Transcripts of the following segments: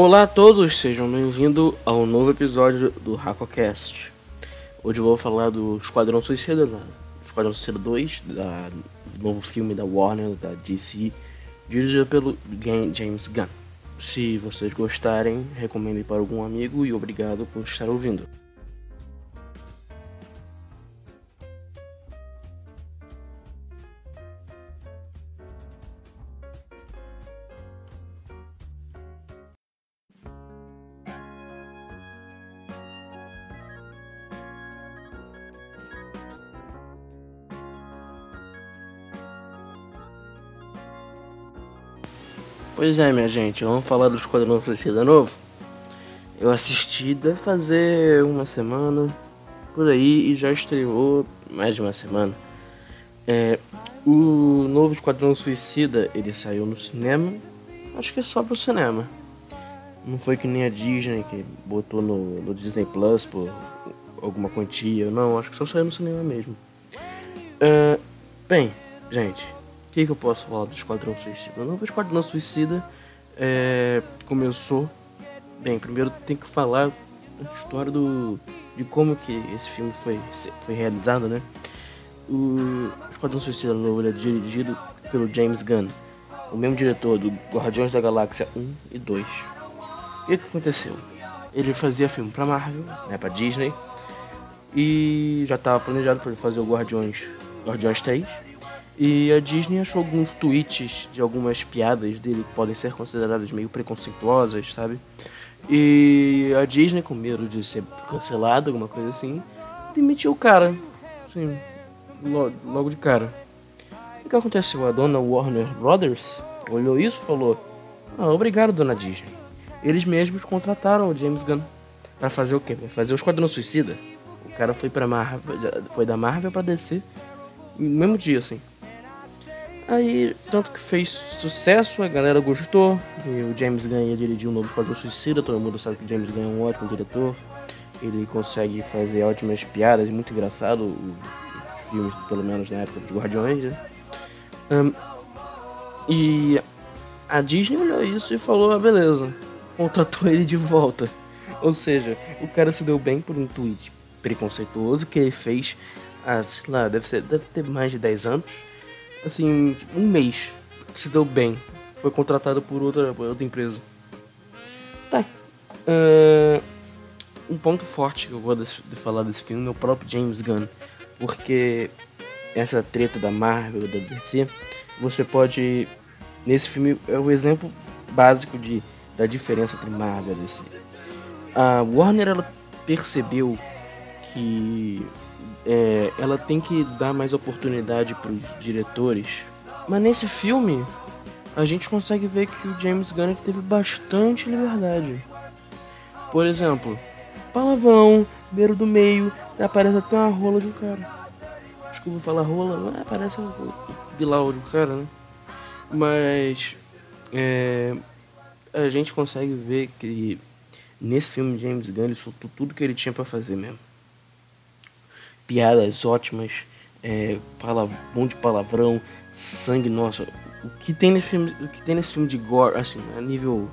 Olá a todos, sejam bem-vindos ao novo episódio do HacoCast. Hoje eu vou falar do Esquadrão Suicida, né? Esquadrão Suicida 2, da, do novo filme da Warner, da DC, dirigido pelo James Gunn. Se vocês gostarem, recomendem para algum amigo e obrigado por estar ouvindo. Pois é, minha gente, vamos falar do Esquadrão Suicida novo? Eu assisti deve fazer uma semana por aí e já estreou mais de uma semana. É, o novo Esquadrão Suicida ele saiu no cinema, acho que é só pro cinema. Não foi que nem a Disney que botou no, no Disney Plus por alguma quantia, não, acho que só saiu no cinema mesmo. É, bem, gente, o que, que eu posso falar do Esquadrão Suicida? O novo Esquadrão Suicida é, começou. Bem, primeiro tem que falar a história do, de como que esse filme foi, foi realizado, né? O Esquadrão Suicida novo é dirigido pelo James Gunn, o mesmo diretor do Guardiões da Galáxia 1 e 2. O que, que aconteceu? Ele fazia filme pra Marvel, né, pra Disney, e já estava planejado para ele fazer o Guardiões, Guardiões 3 e a Disney achou alguns tweets de algumas piadas dele que podem ser consideradas meio preconceituosas, sabe? E a Disney, com medo de ser cancelada, alguma coisa assim, demitiu o cara. Assim, logo, logo de cara. O que aconteceu? A dona Warner Brothers olhou isso e falou: ah, Obrigado, dona Disney. Eles mesmos contrataram o James Gunn para fazer o quê? Pra fazer o Esquadrão Suicida. O cara foi para Marvel, foi da Marvel para DC no mesmo dia, assim. Aí, tanto que fez sucesso, a galera gostou. O James ia dirigir um novo Esquadrão Suicida. Todo mundo sabe que o James é um ótimo diretor. Ele consegue fazer ótimas piadas, muito engraçado. Os filmes, pelo menos na época dos Guardiões, né? Um, e a Disney olhou isso e falou: ah, beleza, contratou ele de volta. Ou seja, o cara se deu bem por um tweet preconceituoso que ele fez há, sei lá, deve, ser, deve ter mais de 10 anos assim, um mês se deu bem. Foi contratado por outra, outra empresa. Tá. Uh, um ponto forte que eu gosto de falar desse filme é o próprio James Gunn. Porque essa treta da Marvel da DC, você pode. Nesse filme é o exemplo básico de, da diferença entre Marvel e DC. A Warner ela percebeu que é, ela tem que dar mais oportunidade para os diretores. Mas nesse filme, a gente consegue ver que o James Gunn teve bastante liberdade. Por exemplo, palavrão, beiro do meio, aparece até uma rola de um cara. Desculpa falar rola, mas aparece o bilau de um cara, né? Mas é, a gente consegue ver que nesse filme James Gunn ele soltou tudo que ele tinha para fazer mesmo piadas ótimas, é, palavrão de palavrão, sangue, nossa. O que tem nesse filme, o que tem nesse filme de gore, assim, a nível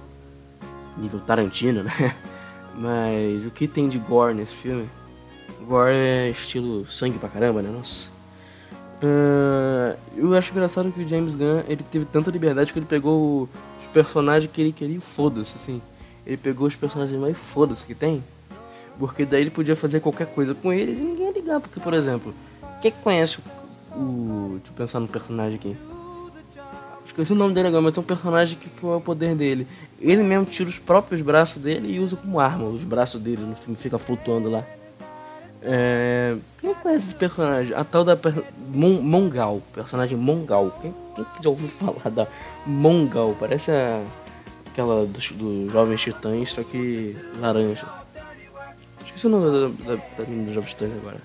nível Tarantino, né? Mas o que tem de gore nesse filme? Gore é estilo sangue pra caramba, né? Nossa. Uh, eu acho engraçado que o James Gunn ele teve tanta liberdade que ele pegou os personagens que ele queria foda-se, assim. Ele pegou os personagens mais foda-se que tem porque daí ele podia fazer qualquer coisa com eles e ninguém ia ligar. Porque, por exemplo, quem conhece o. Deixa eu pensar no personagem aqui. Esqueci o nome dele agora, mas tem um personagem que, que é o poder dele. Ele mesmo tira os próprios braços dele e usa como arma. Os braços dele no filme fica flutuando lá. É... Quem conhece esse personagem? A tal da per... Mon Mongal, personagem Mongal. Quem, quem já ouviu falar da Mongal? Parece a... aquela dos do Jovens Titãs, só que laranja. Esqueci o nome da, da, da menina do Jovem agora.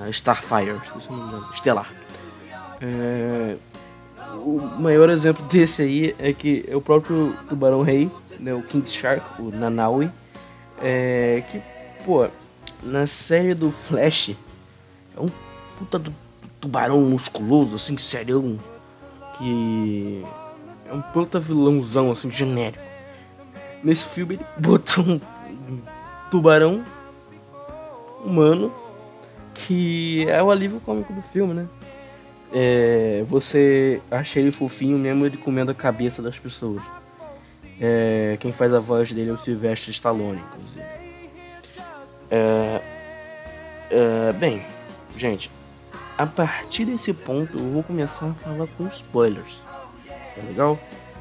A Starfire, esqueci o nome. Estelar. É, o maior exemplo desse aí é que é o próprio Tubarão Rei, né, o King Shark, o Nanaui, é, que, pô, na série do Flash, é um puta do tubarão musculoso, assim, serião, que é um puta vilãozão, assim, genérico. nesse filme ele botou um tubarão humano que é o alívio cômico do filme, né? É, você acha ele fofinho mesmo ele comendo a cabeça das pessoas. É, quem faz a voz dele é o Sylvester Stallone, inclusive. É, é, bem, gente, a partir desse ponto eu vou começar a falar com spoilers. Tá legal?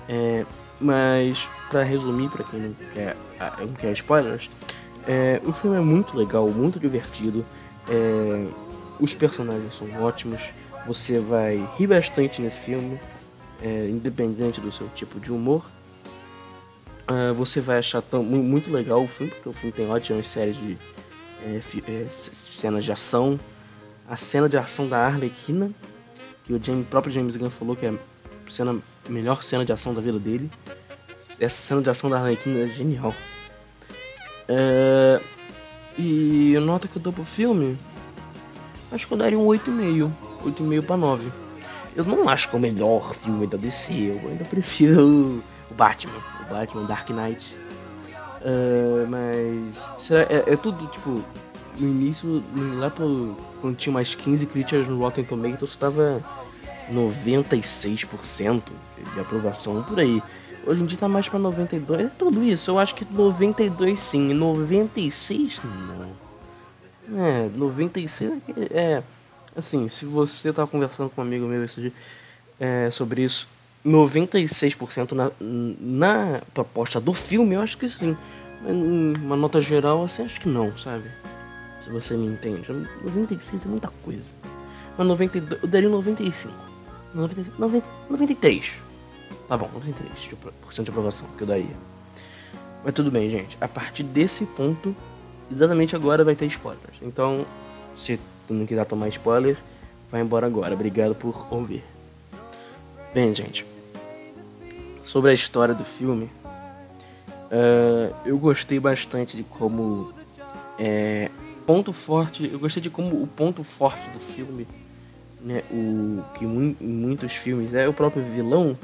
É, mas, para resumir, para quem não quer, ah, não quer spoilers, é, o filme é muito legal, muito divertido. É, os personagens são ótimos. Você vai rir bastante nesse filme, é, independente do seu tipo de humor. Uh, você vai achar tão, muito legal o filme, porque o filme tem ótimas séries de é, é, cenas de ação. A cena de ação da Arlequina, que o James, próprio James Gunn falou que é a cena, melhor cena de ação da vida dele. Essa cena de ação da Arlequina é genial. É, e a nota que eu dou pro filme, acho que eu daria um 8,5. 8,5 para 9. Eu não acho que é o melhor filme da DC, eu ainda prefiro o Batman, o Batman Dark Knight. Uh, mas é, é, tudo tipo no início, lá pro, quando tinha mais 15 críticas no Rotten Tomatoes, estava 96% de aprovação por aí. Hoje em dia tá mais pra 92. É tudo isso. Eu acho que 92 sim. 96 não. É, 96 é, é. Assim, se você tá conversando com um amigo meu esse dia é, sobre isso, 96% na, na proposta do filme, eu acho que sim. Uma nota geral, assim, acho que não, sabe? Se você me entende. 96 é muita coisa. Mas 92, eu daria 95. 90, 90, 93. Tá bom, 93% de aprovação que eu daria. Mas tudo bem, gente. A partir desse ponto, exatamente agora vai ter spoilers. Então, se tu não quiser tomar spoiler, vai embora agora. Obrigado por ouvir. Bem, gente. Sobre a história do filme, uh, eu gostei bastante de como é, ponto forte. Eu gostei de como o ponto forte do filme, né, o que em muitos filmes é o próprio vilão.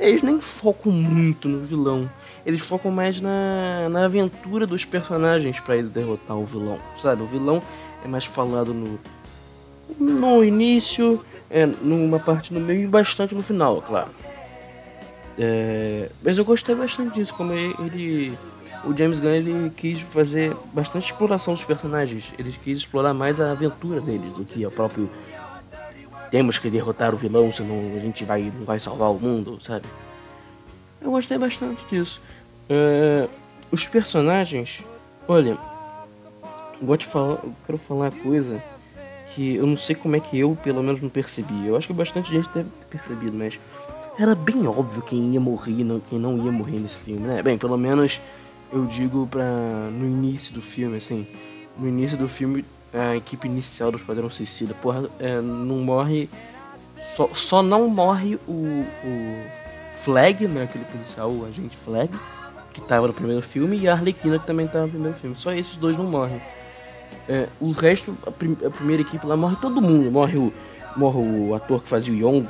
Eles nem focam muito no vilão. Eles focam mais na, na aventura dos personagens para ele derrotar o vilão, sabe? O vilão é mais falado no, no início, é, numa parte no meio e bastante no final, claro. É, mas eu gostei bastante disso, como ele, o James Gunn ele quis fazer bastante exploração dos personagens. Ele quis explorar mais a aventura deles do que o próprio temos que derrotar o vilão, senão a gente vai, não vai salvar o mundo, sabe? Eu gostei bastante disso. Uh, os personagens, olha, vou te falar, eu quero falar uma coisa que eu não sei como é que eu, pelo menos, não percebi. Eu acho que bastante gente deve ter percebido, mas era bem óbvio quem ia morrer e quem não ia morrer nesse filme, né? Bem, pelo menos eu digo pra no início do filme, assim, no início do filme a equipe inicial do Esquadrão Suicida, porra, é, não morre. Só, só não morre o, o Flag, né? Aquele policial, o agente Flag, que tava no primeiro filme, e a Arlequina, que também tava no primeiro filme. Só esses dois não morrem. É, o resto, a, prim a, primeira equipe lá morre todo mundo. Morre o, morre o ator que fazia o Yongo.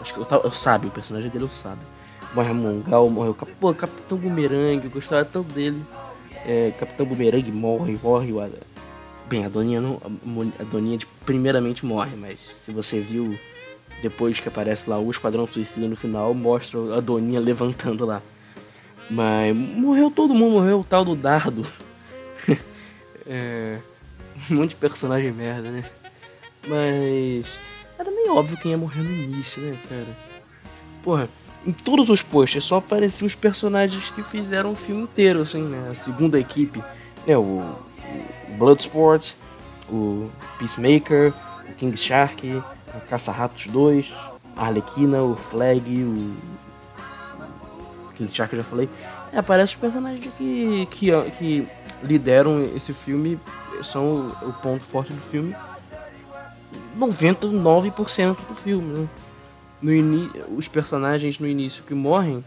Acho que eu, eu sabe, o personagem dele eu sabe. Morre a Mongal, morre o, Pô, Capitão Boomerang, eu gostava tanto dele. É, Capitão Boomerang morre, morre o Bem, a Doninha não. A Doninha de, primeiramente morre, mas se você viu depois que aparece lá o Esquadrão Suicida no final, mostra a Doninha levantando lá. Mas morreu todo mundo, morreu o tal do Dardo. é, um monte de personagem merda, né? Mas era meio óbvio quem ia morrer no início, né, cara? Porra, em todos os posts só apareciam os personagens que fizeram o filme inteiro, assim, né? A segunda equipe, né? O Bloodsport, o Peacemaker, o King Shark, a Caça-Ratos 2, a Arlequina, o Flag, o King Shark eu já falei. É, aparece os personagens que, que, que lideram esse filme, são o, o ponto forte do filme. 99% do filme, né? No. Os personagens no início que morrem,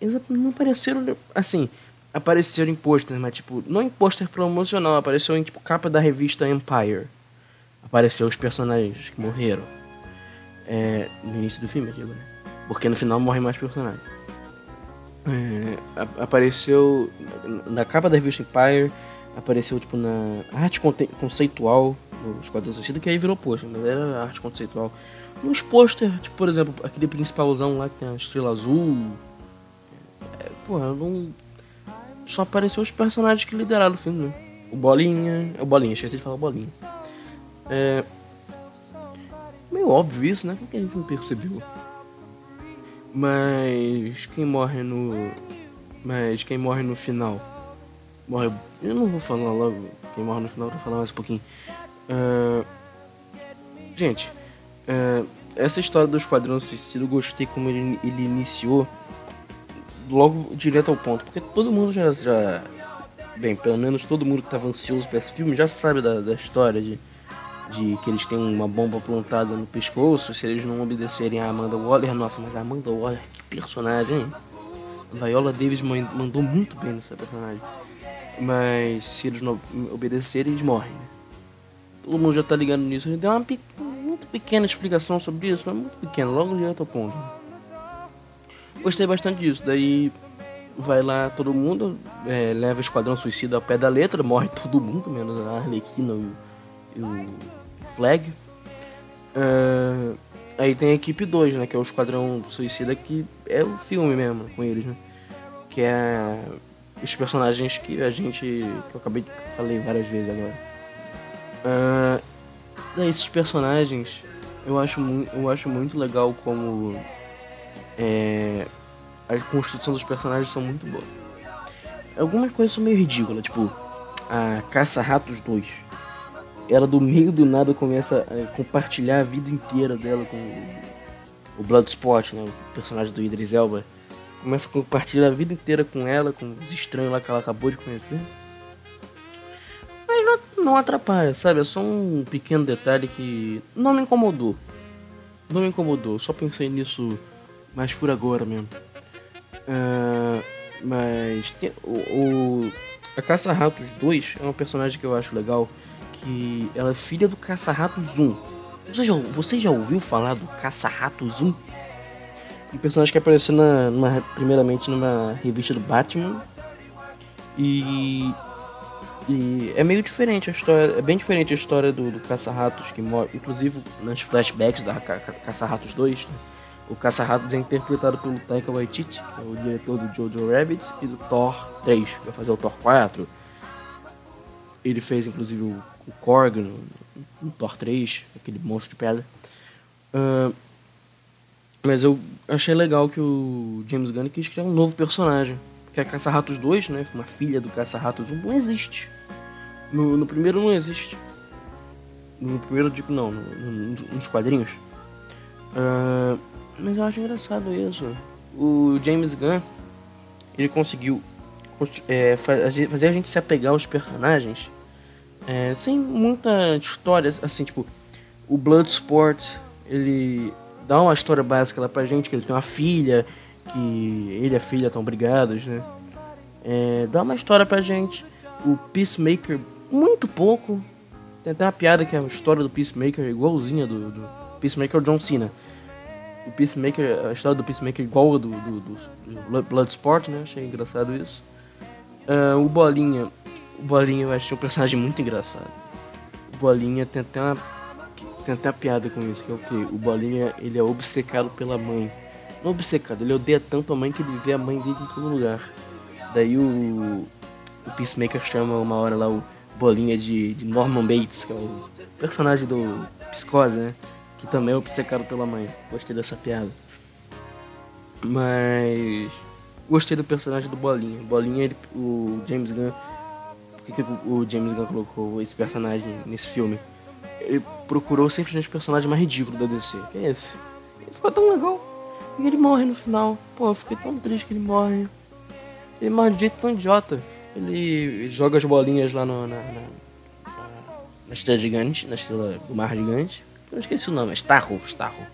eles não apareceram assim apareceram em pôster, mas tipo, não em pôster promocional, apareceu em tipo capa da revista Empire. Apareceu os personagens que morreram. É, no início do filme, né? Porque no final morrem mais personagens. É, apareceu na capa da revista Empire, apareceu tipo na arte conceitual do Esquadrão Suicida, que aí virou pôster, mas era arte conceitual. Nos pôster, tipo, por exemplo, aquele principalzão lá que tem a estrela azul. É, porra, não. Só apareceu os personagens que lideraram o filme, né? O Bolinha. É o Bolinha, esqueci de falar Bolinha. É. Meio óbvio isso, né? Por que a gente não percebeu? Mas quem morre no. Mas quem morre no final. Morre. Eu não vou falar logo quem morre no final, vou falar mais um pouquinho. Uh... Gente, uh... essa história do Esquadrão Suicida eu gostei como ele, ele iniciou logo direto ao ponto. Porque todo mundo já, já. Bem, pelo menos todo mundo que estava ansioso para esse filme já sabe da, da história de de que eles têm uma bomba plantada no pescoço se eles não obedecerem a Amanda Waller. Nossa, mas a Amanda Waller, que personagem! Hein? Viola Davis mandou muito bem nessa personagem. Mas se eles não obedecerem, eles morrem. Né? Todo mundo já tá ligado nisso. Gente deu uma pe muito pequena explicação sobre isso, mas muito pequena, logo direto ao ponto. Gostei bastante disso. Daí vai lá todo mundo, é, leva o Esquadrão Suicida ao pé da letra, morre todo mundo, menos a Arlequina e o Flag. Uh, aí tem a equipe 2, né? Que é o Esquadrão Suicida, que é o filme mesmo com eles, né? Que é os personagens que a gente. que eu acabei de falei várias vezes agora. Uh, esses personagens eu acho, eu acho muito legal como é, a construção dos personagens são muito boas. Algumas coisas são meio ridículas, tipo a Caça-Ratos 2 ela do meio do nada começa a compartilhar a vida inteira dela com o Bloodsport, né, o personagem do Idris Elba. Começa a compartilhar a vida inteira com ela, com os estranhos lá que ela acabou de conhecer. Mas não, não atrapalha, sabe? É só um pequeno detalhe que não me incomodou. Não me incomodou, só pensei nisso mais por agora mesmo. Uh, mas tem, o, o, a Caça-Ratos 2 é um personagem que eu acho legal que ela é filha do Caça-Ratos 1. Você já, você já ouviu falar do Caça-Ratos 1? Um personagem que apareceu na, numa, primeiramente numa revista do Batman. E, e é meio diferente a história, é bem diferente a história do, do Caça-Ratos, que inclusive nas flashbacks da Ca Caça-Ratos 2. Né? O Caça-Ratos é interpretado pelo Taika Waititi, que é o diretor do Jojo Rabbit, e do Thor 3, que vai fazer o Thor 4. Ele fez inclusive o o Korg no, no Thor 3, aquele monstro de pedra. Uh, mas eu achei legal que o James Gunn quis criar um novo personagem. Porque a Caça-Ratos 2, né? Uma filha do Caça-Ratos 1, não existe. No, no, primeiro não existe. No primeiro, digo, não, no, no, nos quadrinhos. Uh, mas eu acho engraçado isso. O James Gunn, ele conseguiu é, fazer a gente se apegar aos personagens é, sem muita história, assim, tipo, o Bloodsport, ele dá uma história básica lá pra gente, que ele tem uma filha, que ele e a filha estão brigados, né? É, dá uma história pra gente. O Peacemaker, muito pouco. Tem até uma piada que é a história do Peacemaker igualzinha do, do Peacemaker John Cena. O Peacemaker, a história do Peacemaker igual a do, do, do, Bloodsport, né? Achei engraçado isso. Uh, o Bolinha, o Bolinha eu achei um personagem muito engraçado. O Bolinha tem até uma, tem até uma piada com isso, que é o que? O Bolinha ele é obcecado pela mãe. Não obcecado, ele odeia tanto a mãe que ele vê a mãe dele em todo lugar. Daí o, o Peacemaker chama uma hora lá o Bolinha de, de Norman Bates, que é o personagem do Psicose, né? Que também é obcecado pela mãe. Gostei dessa piada. Mas gostei do personagem do Bolinha. Bolinha, ele, o James Gunn por que, o James Gunn colocou esse personagem nesse filme? Ele procurou sempre os personagens mais ridículos da DC. Que é esse? Ele ficou tão legal. E ele morre no final. Pô, eu fiquei tão triste que ele morre. Ele morre de jeito tão idiota. Ele joga as bolinhas lá no, na, na, na, estrela gigante, na estrela do mar gigante. Eu esqueci o nome, é Starro, Starro.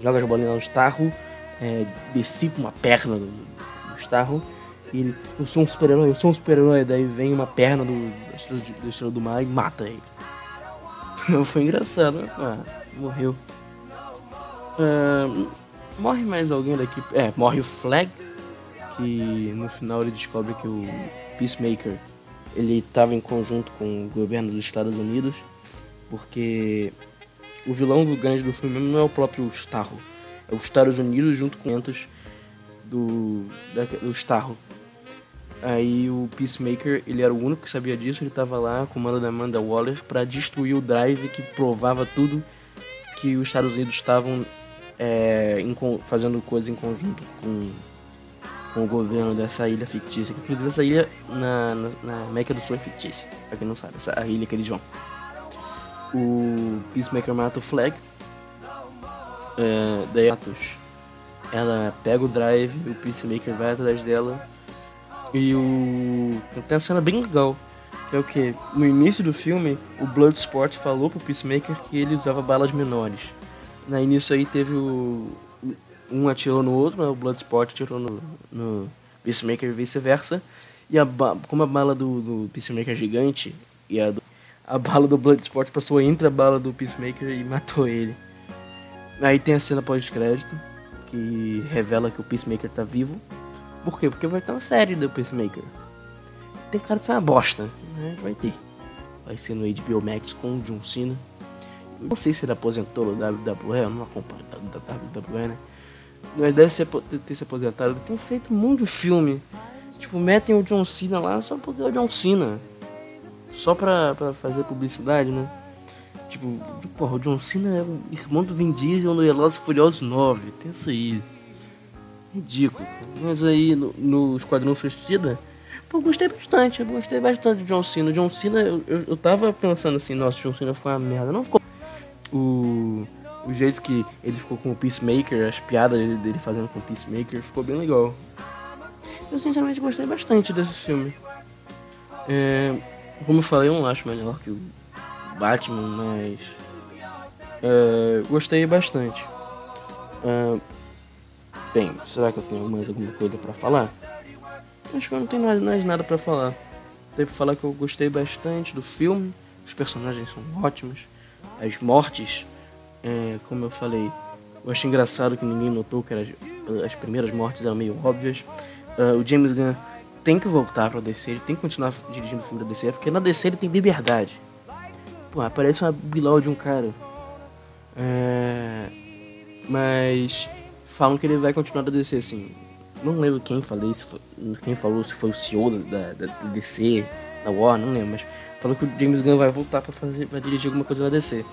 Joga as bolinhas no Starro, é, decipa uma perna do, do Starro ele, eu sou um super-herói, eu sou um super-herói, daí vem uma perna do, da, estrela, da estrela do mar e mata ele. Foi engraçado, né? Ah, morreu. Uh, morre mais alguém daqui? É, morre o Flag, que no final ele descobre que o Peacemaker ele estava em conjunto com o governo dos Estados Unidos, porque o vilão do grande do filme não é o próprio Starro, é os Estados Unidos junto com os do, do Starro. Aí o Peacemaker, ele era o único que sabia disso, ele estava lá com o mando da Amanda Waller para destruir o drive que provava tudo que os Estados Unidos estavam é, fazendo coisas em conjunto com, com o governo dessa ilha fictícia. Inclusive essa ilha na, na, na América do Sul é fictícia, pra quem não sabe, essa ilha que eles vão. O Peacemaker mata o Flag. É, daí ela pega o drive, o Peacemaker vai atrás dela. E o. Tem uma cena bem legal. Que é o que? No início do filme, o Bloodsport falou pro Peacemaker que ele usava balas menores. Na início aí teve o. Um atirou no outro, né? o Bloodsport atirou no, no Peacemaker e vice-versa. E a como a bala do, do Peacemaker é gigante e a, do, a bala do Bloodsport passou entre a bala do Peacemaker e matou ele. Aí tem a cena pós-crédito que revela que o Peacemaker tá vivo. Por quê? Porque vai ter uma série do Peacemaker. Tem cara de ser uma bosta, né? Vai ter. Vai ser no HBO Max com o John Cena. Não sei se ele aposentou no WWE, eu não acompanho da WWE, né? Mas deve ser, ter se aposentado. Ele tem feito um monte de filme. Tipo, metem o John Cena lá só porque é o John Cena. Só pra, pra fazer publicidade, né? Tipo, porra, o John Cena é o irmão do Vin Diesel no Velozes Furiosos 9. Tem isso aí. Ridículo. Mas aí no, no Esquadrão Suicida, pô, gostei bastante. Eu gostei bastante do John Cena. O John Cena, eu, eu, eu tava pensando assim, nossa, o John Cena ficou uma merda. Não ficou. O, o jeito que ele ficou com o Peacemaker, as piadas dele fazendo com o Peacemaker, ficou bem legal. Eu sinceramente gostei bastante desse filme. É, como eu falei, eu não acho melhor que o Batman, mas. É, gostei bastante. É, bem, será que eu tenho mais alguma coisa para falar? Acho que eu não tenho mais, mais nada para falar. Tenho pra falar que eu gostei bastante do filme, os personagens são ótimos, as mortes, é, como eu falei, eu achei engraçado que ninguém notou que era, as primeiras mortes eram meio óbvias. O James Gunn tem que voltar pra DC, ele tem que continuar dirigindo o filme da DC, porque na DC ele tem liberdade. Pô, aparece uma bilal de um cara. É... Mas falam que ele vai continuar da DC, assim. Não lembro quem falei, se foi, quem falou, se foi o CEO da, da, da DC, da Warner, não lembro, mas falou que o James Gunn vai voltar para fazer, vai dirigir alguma coisa na DC.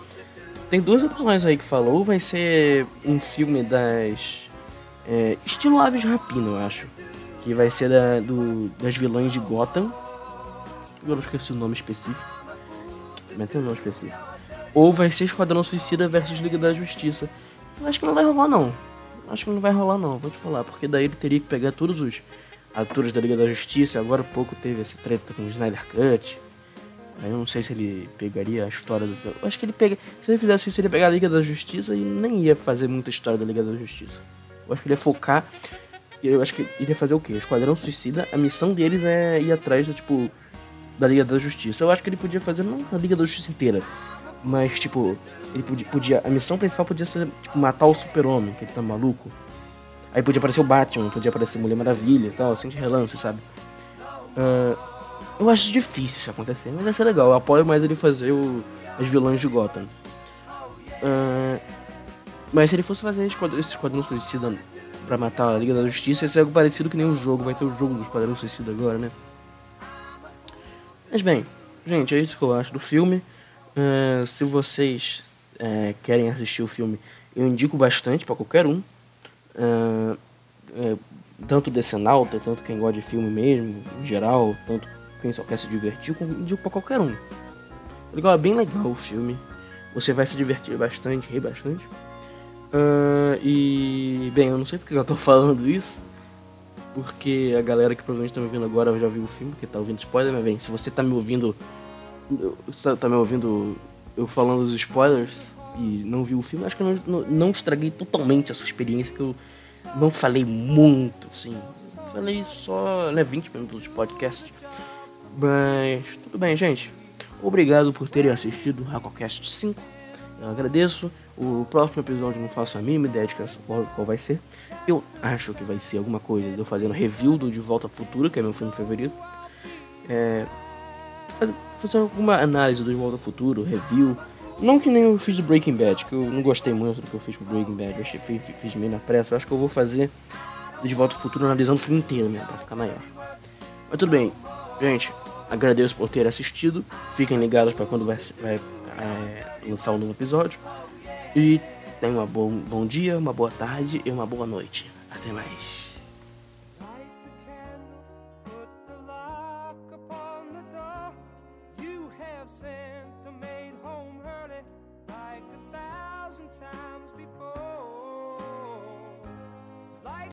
Tem duas opções aí que falou, vai ser um filme das é, estilo Aves Rapina, eu acho, que vai ser da, do, das vilãs de Gotham. Eu não esqueci o nome específico, mas tem um nome específico. Ou vai ser Esquadrão Suicida versus Liga da Justiça. Eu acho que não vai rolar não. Acho que não vai rolar não, vou te falar, porque daí ele teria que pegar todos os atores da Liga da Justiça. Agora pouco teve essa treta com o Snyder Cut. Aí eu não sei se ele pegaria a história do. Eu acho que ele pega. Se ele fizesse isso, ele ia pegar a Liga da Justiça e nem ia fazer muita história da Liga da Justiça. Eu acho que ele ia focar. Eu acho que ele ia fazer o quê? O Esquadrão Suicida, a missão deles é ir atrás do tipo. Da Liga da Justiça. Eu acho que ele podia fazer não a Liga da Justiça inteira. Mas tipo, ele podia, podia. A missão principal podia ser, tipo, matar o super-homem, que ele tá maluco. Aí podia aparecer o Batman, podia aparecer Mulher Maravilha e tal, assim de relance, sabe? Uh, eu acho difícil isso acontecer, mas vai ser legal. Eu apoio mais ele fazer o, as vilãs de Gotham. Uh, mas se ele fosse fazer esse Esquadrão Suicida pra matar a Liga da Justiça, ia ser algo parecido que nem o jogo. Vai ter o jogo do Esquadrão Suicida agora, né? Mas bem, gente, é isso que eu acho do filme. Uh, se vocês uh, querem assistir o filme, eu indico bastante para qualquer um. Uh, tanto decenalta, tanto quem gosta de filme mesmo, em geral, tanto quem só quer se divertir, indico para qualquer um. Legal, é bem legal o filme. Você vai se divertir bastante, rir bastante. e, bem, eu não sei porque eu tô falando isso. Porque a galera que provavelmente tá me ouvindo agora já viu o filme, que tá ouvindo spoiler, mas bem, se você tá me ouvindo você tá me ouvindo eu falando os spoilers e não viu o filme, acho que eu não, não, estraguei totalmente a sua experiência, que eu não falei muito, assim. Falei só, né, 20 minutos de podcast. Mas tudo bem, gente. Obrigado por terem assistido o Racocast 5. Eu agradeço. O próximo episódio não faço a mínima ideia de qual, qual vai ser. Eu acho que vai ser alguma coisa de eu fazendo review do De Volta ao Futuro, que é meu filme favorito. É, fazer alguma análise do De Volta ao Futuro, review. Não que nem eu fiz do Breaking Bad, que eu não gostei muito do que eu fiz com Breaking Bad. Eu achei, fiz, fiz meio na pressa. Eu acho que eu vou fazer De Volta ao Futuro analisando o filme inteiro mesmo, pra ficar maior. Mas tudo bem, gente. Agradeço por ter assistido. Fiquem ligados para quando vai, vai é, lançar um novo episódio. E tenham um bom, bom dia, uma boa tarde e uma boa noite. Até mais.